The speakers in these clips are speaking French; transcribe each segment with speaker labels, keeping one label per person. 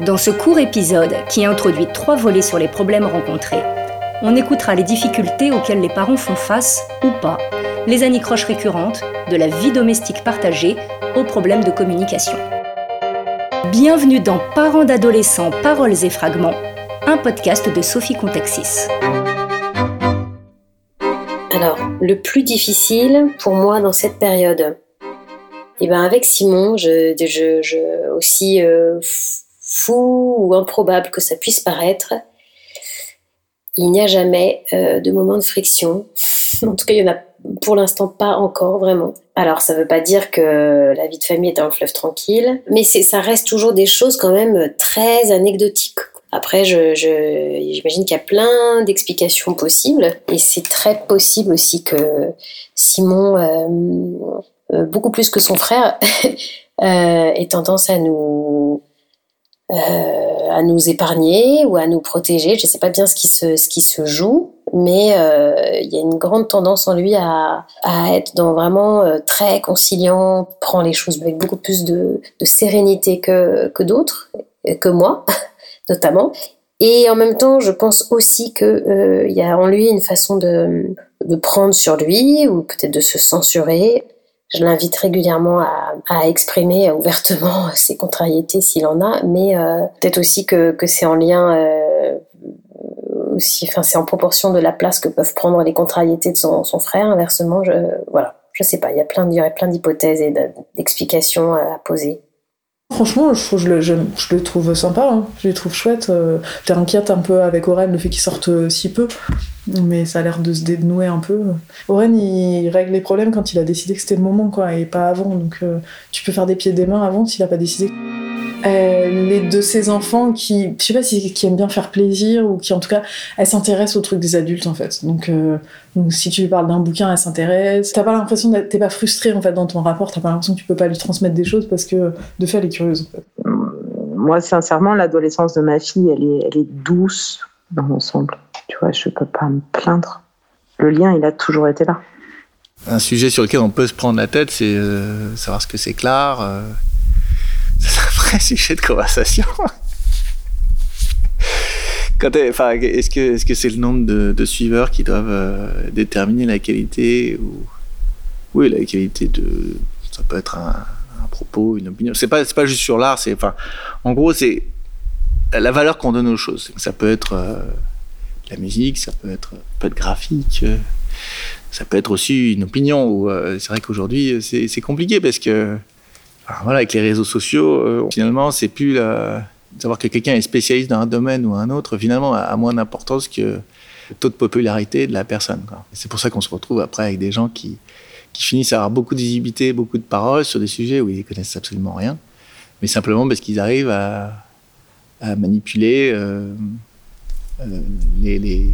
Speaker 1: Dans ce court épisode, qui introduit trois volets sur les problèmes rencontrés, on écoutera les difficultés auxquelles les parents font face ou pas, les anicroches récurrentes, de la vie domestique partagée aux problèmes de communication. Bienvenue dans Parents d'adolescents, paroles et fragments, un podcast de Sophie Contexis.
Speaker 2: Alors, le plus difficile pour moi dans cette période, et eh ben avec Simon, je, je, aussi euh, fou ou improbable que ça puisse paraître, il n'y a jamais euh, de moment de friction. en tout cas, il n'y en a pour l'instant pas encore vraiment. Alors, ça ne veut pas dire que la vie de famille est un fleuve tranquille, mais ça reste toujours des choses quand même très anecdotiques. Après, j'imagine qu'il y a plein d'explications possibles, et c'est très possible aussi que Simon, euh, euh, beaucoup plus que son frère, ait tendance à nous euh, à nous épargner ou à nous protéger. Je ne sais pas bien ce qui se, ce qui se joue, mais euh, il y a une grande tendance en lui à, à être dans vraiment euh, très conciliant, prend les choses avec beaucoup plus de, de sérénité que, que d'autres, que moi notamment. Et en même temps, je pense aussi que il y a en lui une façon de, de prendre sur lui ou peut-être de se censurer je l'invite régulièrement à, exprimer ouvertement ses contrariétés s'il en a, mais euh, peut-être aussi que, c'est en lien euh, aussi, enfin c'est en proportion de la place que peuvent prendre les contrariétés de son, frère. Inversement, je, voilà, je sais pas, il y a plein, il plein d'hypothèses et d'explications à poser.
Speaker 3: Franchement, je, le trouve sympa, hein. je le trouve chouette. Euh, T'es inquiète un peu avec Oren, le fait qu'il sorte euh, si peu, mais ça a l'air de se dénouer un peu. Oren, il règle les problèmes quand il a décidé que c'était le moment, quoi, et pas avant. Donc euh, tu peux faire des pieds et des mains avant s'il a pas décidé. Euh, les de ces enfants qui, je sais pas si qui aiment bien faire plaisir ou qui en tout cas, elles s'intéressent aux trucs des adultes en fait. Donc, euh, donc si tu lui parles d'un bouquin, elle s'intéresse. T'as pas l'impression d'être, t'es pas frustré en fait dans ton rapport. T'as pas l'impression que tu peux pas lui transmettre des choses parce que de fait elle est curieuse. En fait.
Speaker 4: Moi, sincèrement, l'adolescence de ma fille, elle est, elle est douce dans l'ensemble. Tu vois, je peux pas me plaindre. Le lien, il a toujours été là.
Speaker 5: Un sujet sur lequel on peut se prendre la tête, c'est euh, savoir ce que c'est clair. Un sujet de conversation. est-ce que c'est le nombre de, suiveurs qui doivent euh, déterminer la qualité ou oui la qualité de ça peut être un, propos une opinion c'est pas pas juste sur l'art en gros c'est la valeur qu'on donne aux choses ça peut être euh, la musique ça peut être peut être graphique euh, ça peut être aussi une opinion c'est vrai qu'aujourd'hui c'est compliqué parce que alors voilà, avec les réseaux sociaux, euh, finalement, c'est plus la... savoir que quelqu'un est spécialiste dans un domaine ou un autre, finalement, a, moins d'importance que le taux de popularité de la personne. C'est pour ça qu'on se retrouve après avec des gens qui, qui finissent à avoir beaucoup de visibilité, beaucoup de paroles sur des sujets où ils connaissent absolument rien, mais simplement parce qu'ils arrivent à, à manipuler euh, euh, les, les...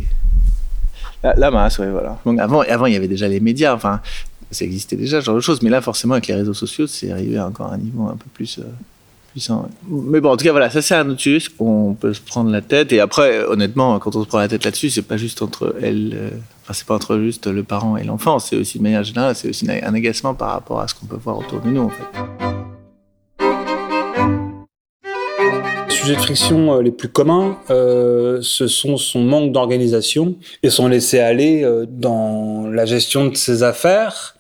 Speaker 5: La, la, masse. Ouais, voilà. Donc avant, avant, il y avait déjà les médias. Enfin, ça existait déjà, ce genre de choses. Mais là, forcément, avec les réseaux sociaux, c'est arrivé à encore un niveau un peu plus euh, puissant. Mais bon, en tout cas, voilà, ça c'est un autre sujet qu'on peut se prendre la tête. Et après, honnêtement, quand on se prend la tête là-dessus, c'est pas juste entre elle, euh, enfin, c'est pas entre juste le parent et l'enfant. C'est aussi de manière générale, c'est aussi un agacement par rapport à ce qu'on peut voir autour de nous, en fait.
Speaker 6: sujets de friction euh, les plus communs, ce sont son manque d'organisation et son laisser aller dans la gestion de ses affaires.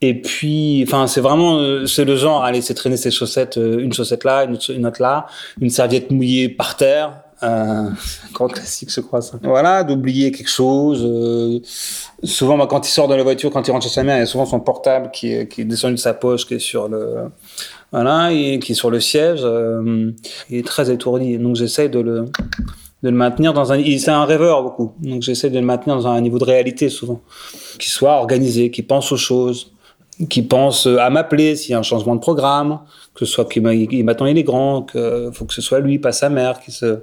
Speaker 6: Et puis, enfin, c'est vraiment, euh, c'est le genre à laisser traîner ses chaussettes, euh, une chaussette là, une, autre, là, une serviette mouillée par terre. Euh, grand classique, je crois ça. Voilà, d'oublier quelque chose. Euh, souvent, quand il sort de la voiture, quand il rentre chez sa mère, il y a souvent son portable qui est, descendu de sa poche, qui est sur le, voilà, qui est sur le siège. Il est très étourdi. Donc, j'essaye de le, de le maintenir dans un. C'est un rêveur beaucoup. Donc, j'essaie de le maintenir dans un niveau de réalité souvent, qui soit organisé, qui pense aux choses qui pense à m'appeler s'il y a un changement de programme, que ce soit qu'il maintenant il est grand, que faut que ce soit lui, pas sa mère, qui se,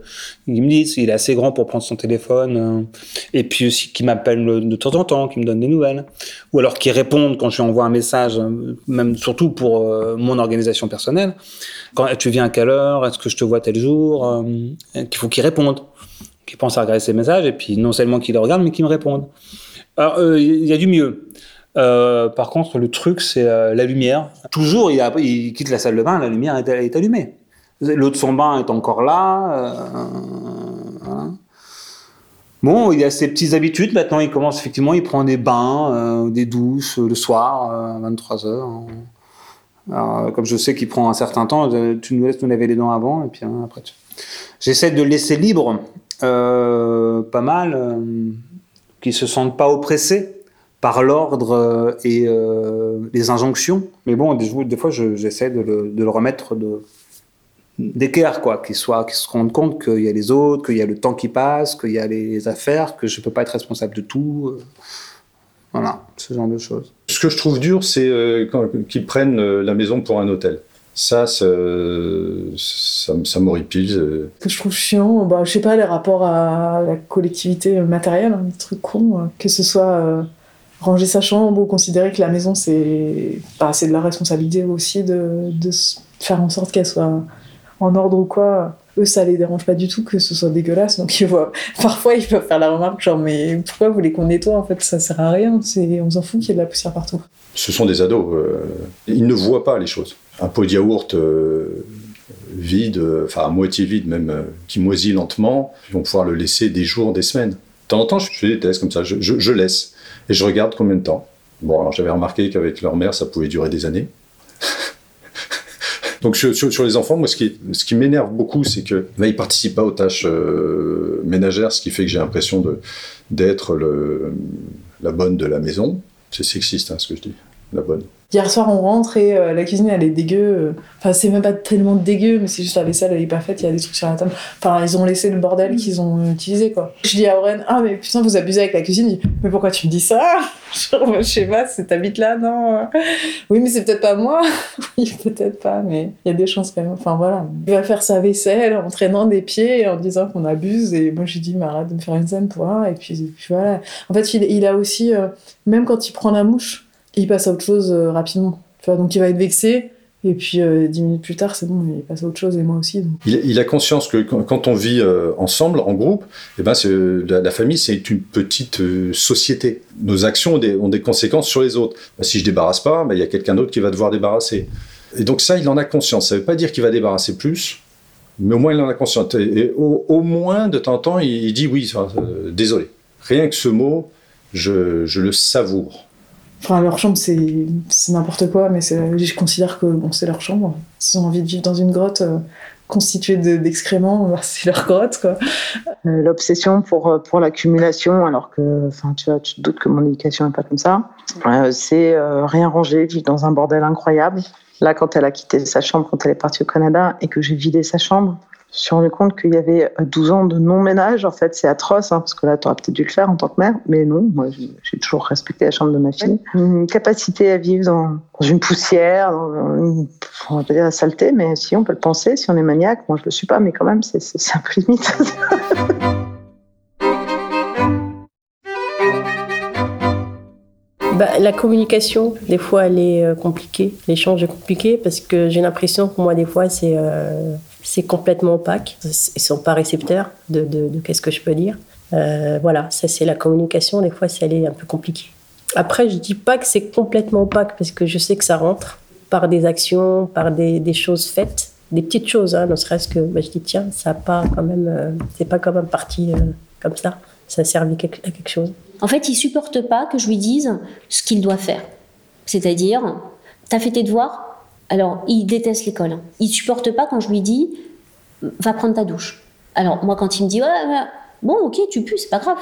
Speaker 6: il me dit s'il est assez grand pour prendre son téléphone, euh, et puis aussi qui m'appelle de temps en temps, qui me donne des nouvelles, ou alors qui répondent quand je lui envoie un message, même surtout pour euh, mon organisation personnelle. Quand tu viens à quelle heure, est-ce que je te vois tel jour, euh, qu'il faut qu'il réponde, qu'il pense à regarder ses messages, et puis non seulement qu'il les regarde, mais qu'il me réponde. Alors il y a du mieux. Euh, par contre, le truc, c'est euh, la lumière. Toujours, il, a, il, quitte la salle de bain, la lumière est, allumée. L'eau de son bain est encore là. Voilà. Bon, il a ses petites habitudes. Maintenant, il commence effectivement, il prend des bains, des douches le soir, à 23h. Alors, comme je sais qu'il prend un certain temps, tu nous laisses nous laver les dents avant, et puis hein, après. J'essaie de laisser libre, euh, pas mal, euh, qu'il se sente pas oppressé par l'ordre euh, et euh, les injonctions. Mais bon, des, des fois, j'essaie de, le, de le remettre d'équerre, quoi, qu'il soit, qu'il se rende compte qu'il y a les autres, qu'il y a le temps qui passe, qu'il y a les affaires, que je peux pas être responsable de tout. Voilà, ce genre de choses.
Speaker 7: Ce que je trouve dur, c'est euh, qu'ils prennent euh, la maison pour un hôtel. Ça, ça, ça, ça m'horripile.
Speaker 3: Ce que je trouve chiant, bah, je sais pas, les rapports à la collectivité matérielle, hein, des trucs cons, euh, que ce soit euh, ranger sa chambre ou considérer que la maison, c'est bah, de la responsabilité aussi de, de faire en sorte qu'elle soit en ordre ou quoi eux ça les dérange pas du tout que ce soit dégueulasse donc ils voient parfois ils peuvent faire la remarque genre mais pourquoi vous voulez qu'on nettoie en fait ça sert à rien on s'en fout qu'il y ait de la poussière partout
Speaker 7: ce sont des ados euh, ils ne voient pas les choses un pot de yaourt euh, vide enfin à moitié vide même euh, qui moisit lentement. Ils vont pouvoir le laisser des jours des semaines. De temps en temps je fais des tests comme ça. Je, laisse et je regarde combien de temps. Bon alors j'avais remarqué qu'avec leur mère ça pouvait durer des années. Donc sur, les enfants, moi, ce qui, m'énerve beaucoup, c'est que bah, ils participent pas aux tâches euh, ménagères, ce qui fait que j'ai l'impression d'être la bonne de la maison. C'est sexiste, hein, ce que je dis, la bonne.
Speaker 3: Hier soir, on rentre et euh, la cuisine, elle est dégueu. Enfin, c'est même pas tellement dégueu, mais c'est juste la vaisselle, elle est pas faite, il y a des trucs sur la table. Enfin, ils ont laissé le bordel qu'ils ont utilisé, quoi. Je dis à Oren, ah, mais putain, vous abusez avec la cuisine. Il dit, mais pourquoi tu me dis ça? Genre, je sais pas, c'est t'habites là, non Oui, mais c'est peut-être pas moi. oui, peut-être pas, mais il y a des chances quand même. Enfin, voilà. Il va faire sa vaisselle en traînant des pieds et en disant qu'on abuse. Et moi, j'ai dit, mais arrête de me faire une scène pour un. Et puis, voilà. En fait, il, il a aussi, euh, même quand il prend la mouche, il passe à autre chose euh, rapidement. Donc il va être vexé. Et puis euh, dix minutes plus tard, c'est bon, il passe à autre chose et moi aussi.
Speaker 7: Il, a conscience que quand, on vit euh, ensemble, en groupe, eh ben la, la, famille c'est une petite société. Nos actions ont des, conséquences sur les autres. Ben, si je débarrasse pas, ben, il y a quelqu'un d'autre qui va devoir débarrasser. Et donc ça, il en a conscience. Ça veut pas dire qu'il va débarrasser plus, mais au moins il en a conscience. Et, au, moins de temps en temps, il, dit oui, désolé. Rien que ce mot, je le savoure.
Speaker 3: Enfin, leur chambre, c'est n'importe quoi, mais je considère que bon, c'est leur chambre. S'ils ont envie de vivre dans une grotte euh, constituée d'excréments, de, c'est leur grotte.
Speaker 4: Euh, L'obsession pour, pour l'accumulation, alors que tu, vois, tu te doutes que mon éducation n'est pas comme ça, euh, c'est euh, rien ranger, vivre dans un bordel incroyable. Là, quand elle a quitté sa chambre, quand elle est partie au Canada, et que j'ai vidé sa chambre, je me suis rendu compte qu'il y avait 12 ans de non-ménage. En fait, c'est atroce, hein, parce que là, tu aurais peut-être dû le faire en tant que mère, mais non, moi, j'ai toujours respecté la chambre de ma fille. Une capacité à vivre dans, dans une poussière, dans une, on va pas dire la saleté, mais si on peut le penser, si on est maniaque, moi je le suis pas, mais quand même, c'est un peu limite.
Speaker 8: Bah, la communication, des fois, elle est euh, compliquée. L'échange est compliqué parce que j'ai l'impression que moi, des fois, c'est euh, c'est complètement opaque. Ils sont pas récepteurs de, qu'est-ce que je peux dire. Euh, voilà, ça c'est la communication. Des fois, ça est un peu compliqué. Après, je dis pas que c'est complètement opaque parce que je sais que ça rentre par des actions, par des, des choses faites, des petites choses. Hein, ne serait-ce que bah, je dis tiens, ça a pas quand même, euh, c'est pas quand même parti euh, comme ça. Ça a servi à quelque chose.
Speaker 1: En fait, il supporte pas que je lui dise ce qu'il doit faire. C'est-à-dire, t'as fait tes devoirs Alors, il déteste l'école. Hein. Il supporte pas quand je lui dis, va prendre ta douche. Alors, moi, quand il me dit, ouais, bon, ok, tu pues, c'est pas grave.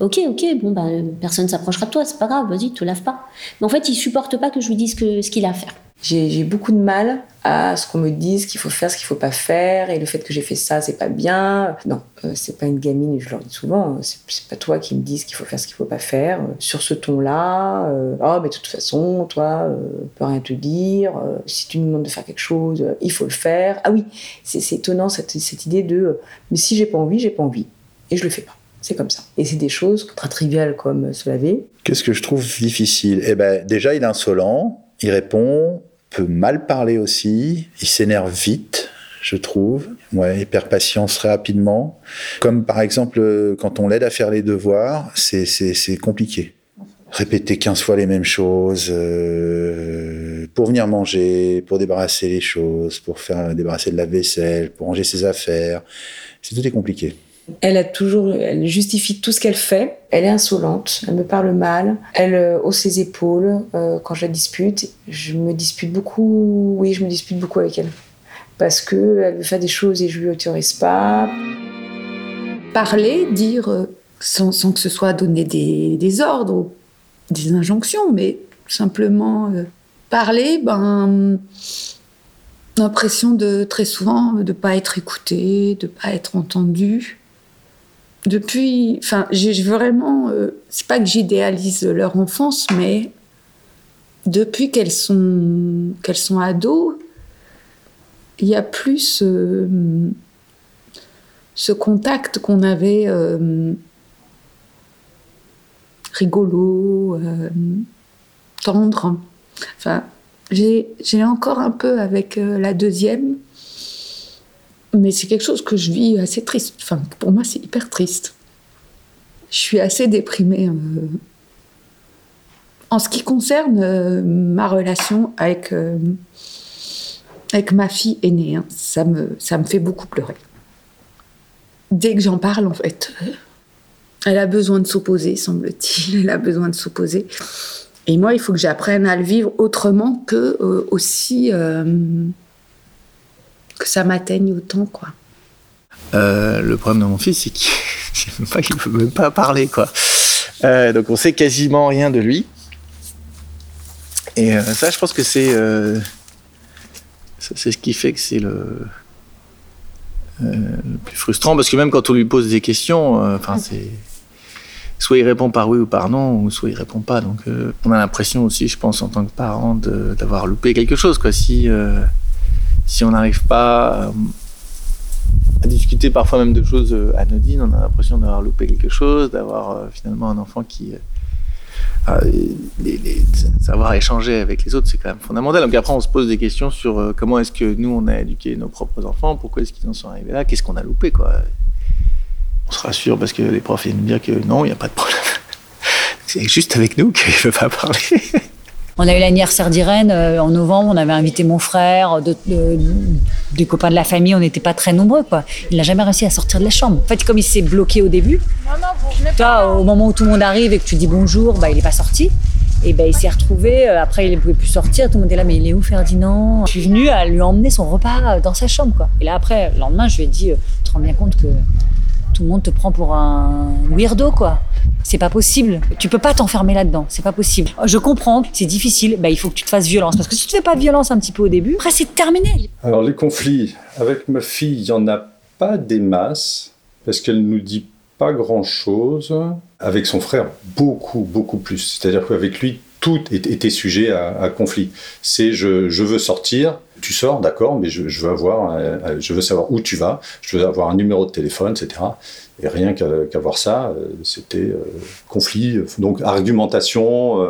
Speaker 1: Ok, ok, bon, bah, personne s'approchera de toi, c'est pas grave, vas-y, te lave pas. Mais en fait, il supporte pas que je lui dise ce qu'il a à faire.
Speaker 9: J'ai beaucoup de mal à ce qu'on me dise qu'il faut faire, ce qu'il faut pas faire, et le fait que j'ai fait ça, c'est pas bien. Non, euh, c'est pas une gamine, je leur dis souvent, c'est pas toi qui me dis qu'il faut faire, ce qu'il faut pas faire. Sur ce ton-là, euh, oh, mais de toute façon, toi, euh, peut rien te dire. Euh, si tu me demandes de faire quelque chose, il faut le faire. Ah oui, c'est étonnant cette, cette idée de, mais si j'ai pas envie, j'ai pas envie, et je le fais pas. C'est comme ça. Et c'est des choses très triviales comme se laver.
Speaker 10: Qu'est-ce que je trouve difficile? Eh ben, déjà, il est insolent, il répond, peut mal parler aussi, il s'énerve vite, je trouve. Ouais, il perd patience très rapidement. Comme par exemple, quand on l'aide à faire les devoirs, c'est compliqué. Répéter 15 fois les mêmes choses, euh, pour venir manger, pour débarrasser les choses, pour faire débarrasser de la vaisselle, pour ranger ses affaires. C'est tout est compliqué.
Speaker 9: Elle a toujours, elle justifie tout ce qu'elle fait. Elle est insolente, elle me parle mal, elle euh, hausse ses épaules euh, quand je la dispute. Je me dispute beaucoup, oui, je me dispute beaucoup avec elle. Parce qu'elle veut faire des choses et je lui autorise pas.
Speaker 11: Parler, dire, euh, sans, que ce soit donner des, ordres ou des injonctions, mais simplement parler, ben, l'impression de très souvent de pas être écouté, de pas être entendu depuis, enfin, j'ai vraiment, euh, c'est pas que j'idéalise leur enfance, mais depuis qu'elles sont, qu'elles sont ados, il y a plus euh, ce contact qu'on avait euh, rigolo, tendre. Enfin, j'ai encore un peu avec la deuxième, mais c'est quelque chose que je vis assez triste. Enfin, pour moi, c'est hyper triste. Je suis assez déprimée. Euh, en ce qui concerne euh, ma relation avec, euh, avec ma fille aînée, hein, ça, me, ça me fait beaucoup pleurer. Dès que j'en parle, en fait, elle a besoin de s'opposer, semble-t-il. Elle a besoin de s'opposer. Et moi, il faut que j'apprenne à le vivre autrement que aussi que ça m'atteigne autant, quoi.
Speaker 5: Euh, le problème de mon fils, c'est qu'il ne peut même pas parler, quoi. Euh, donc on sait quasiment rien de lui. Et euh, ça, je pense que c'est c'est ce qui fait que c'est le, plus frustrant, parce que même quand on lui pose des questions, enfin c'est soit il répond par oui ou par non, ou soit il répond pas. Donc on a l'impression aussi, je pense, en tant que parent, d'avoir loupé quelque chose, quoi. Si si on n'arrive pas euh, à discuter parfois même de choses euh, anodines, on a l'impression d'avoir loupé quelque chose, d'avoir euh, finalement un enfant qui savoir échanger avec les autres, c'est quand même fondamental. Donc après, on se pose des questions sur comment est-ce que nous, on a éduqué nos propres enfants, pourquoi est-ce qu'ils en sont arrivés là, qu'est-ce qu'on a loupé, quoi. On se rassure parce que les profs viennent nous dire que non, il n'y a pas de problème. c'est juste avec nous qu'il ne veut pas parler.
Speaker 12: On a eu l'anniversaire d'Irène euh, en novembre, on avait invité mon frère, des copains de la famille, on n'était pas très nombreux. Quoi. Il n'a jamais réussi à sortir de la chambre. En fait, comme il s'est bloqué au début, toi, au moment où tout le monde arrive et que tu dis bonjour, bah, il n'est pas sorti. Et ben, il s'est retrouvé, euh, après il ne pouvait plus sortir, tout le monde est là, mais il est où Ferdinand? Je suis venue à lui emmener son repas dans sa chambre. Quoi. Et là après, le lendemain, je lui ai dit, euh, tu te rends bien compte que tout le monde te prend pour un weirdo, quoi. C'est pas possible. Tu peux pas t'enfermer là-dedans. C'est pas possible. Je comprends que c'est difficile. Bah, il faut que tu te fasses violence. Parce que si tu fais pas violence un petit peu au début, après, c'est terminé.
Speaker 7: Alors, les conflits avec ma fille, il y en a pas des masses. Parce qu'elle nous dit pas grand-chose. Avec son frère, beaucoup, beaucoup plus. C'est-à-dire qu'avec lui, tout était sujet à, conflit. C'est je, veux sortir, tu sors, d'accord, mais je, veux avoir, euh, je veux savoir où tu vas, je veux avoir un numéro de téléphone, etc. Et rien qu'à voir ça, euh, c'était euh, conflit, donc argumentation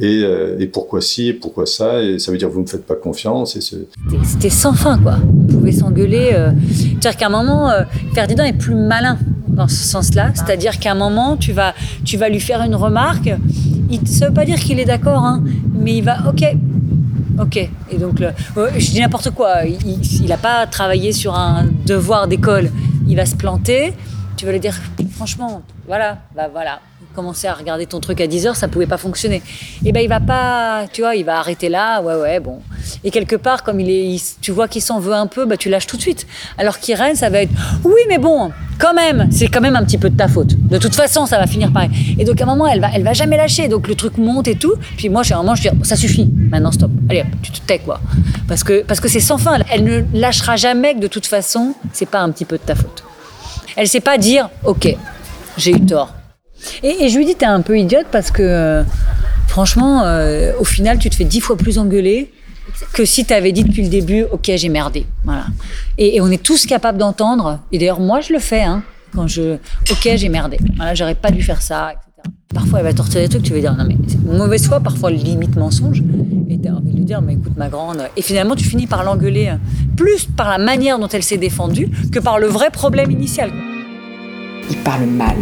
Speaker 7: et, pourquoi ci et pourquoi ça, et ça veut dire vous me faites pas confiance.
Speaker 12: C'était sans fin, quoi. On pouvait s'engueuler. C'est-à-dire qu'à un moment, Ferdinand est plus malin dans ce sens-là. C'est-à-dire qu'à un moment, tu vas, tu vas lui faire une remarque. Il, ça veut pas dire qu'il est d'accord, hein, mais il va, ok, ok. Et donc, je dis n'importe quoi. Il n'a pas travaillé sur un devoir d'école. Il va se planter. Tu vas lui dire, franchement, voilà, bah voilà, commencer à regarder ton truc à 10 heures, ça pouvait pas fonctionner. Et ben il va pas, tu vois, il va arrêter là, ouais ouais, bon. Et quelque part, comme il est, tu vois qu'il s'en veut un peu, bah tu lâches tout de suite. Alors qu'Irène, ça va être, oui mais bon, quand même, c'est quand même un petit peu de ta faute. De toute façon, ça va finir pareil. Et donc à un moment, elle va, elle va jamais lâcher. Donc le truc monte et tout. Puis moi, à un moment, je dis, ça suffit, maintenant stop. Allez tu te tais quoi. Parce que parce que c'est sans fin. Elle ne lâchera jamais que de toute façon, c'est pas un petit peu de ta faute. Elle sait pas dire, ok, j'ai eu tort et, je lui dis, t'es un peu idiote parce que, euh, franchement, euh, au final, tu te fais dix fois plus engueuler que si t'avais dit depuis le début, ok, j'ai merdé. Voilà. Et, on est tous capables d'entendre. Et d'ailleurs, moi, je le fais. Hein, quand je, ok, j'ai merdé. Voilà, j'aurais pas dû faire ça, etc. Parfois, elle va te des trucs, tu vas dire, non, mais c'est mauvaise foi, parfois limite mensonge. Et t'as envie de lui dire, mais écoute, ma grande. Et finalement, tu finis par l'engueuler euh, plus par la manière dont elle s'est défendue que par le vrai problème initial.
Speaker 9: Il parle mal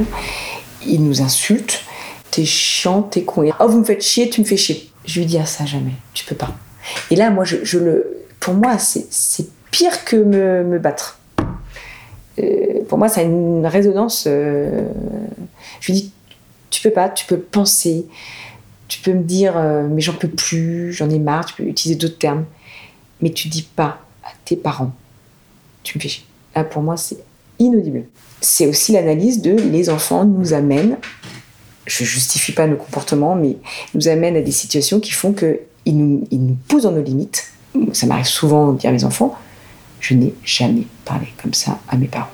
Speaker 9: il nous insulte. T'es chiant, t'es con. Oh, vous me faites chier, tu me fais chier. Je lui dis à ça jamais. Tu peux pas. Et là, moi, je, le, pour moi, c'est c'est pire que me, me battre. Euh, pour moi, ça a une résonance. euh, je lui dis, tu peux pas, tu peux penser, tu peux me dire, euh, mais j'en peux plus, j'en ai marre, tu peux utiliser d'autres termes, mais tu dis pas à tes parents, tu me fais chier. Là, pour moi, c'est inaudible. C'est aussi l'analyse de les enfants nous amènent, je justifie pas nos comportements, mais nous amènent à des situations qui font que ils nous, ils nous poussent dans nos limites. Ça m'arrive souvent de dire à mes enfants, je n'ai jamais parlé comme ça à mes parents.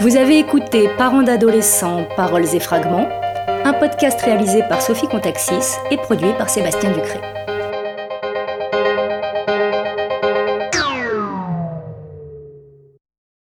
Speaker 1: Vous avez écouté Parents d'adolescents, Paroles et Fragments, un podcast réalisé par Sophie Contaxis et produit par Sébastien Ducré.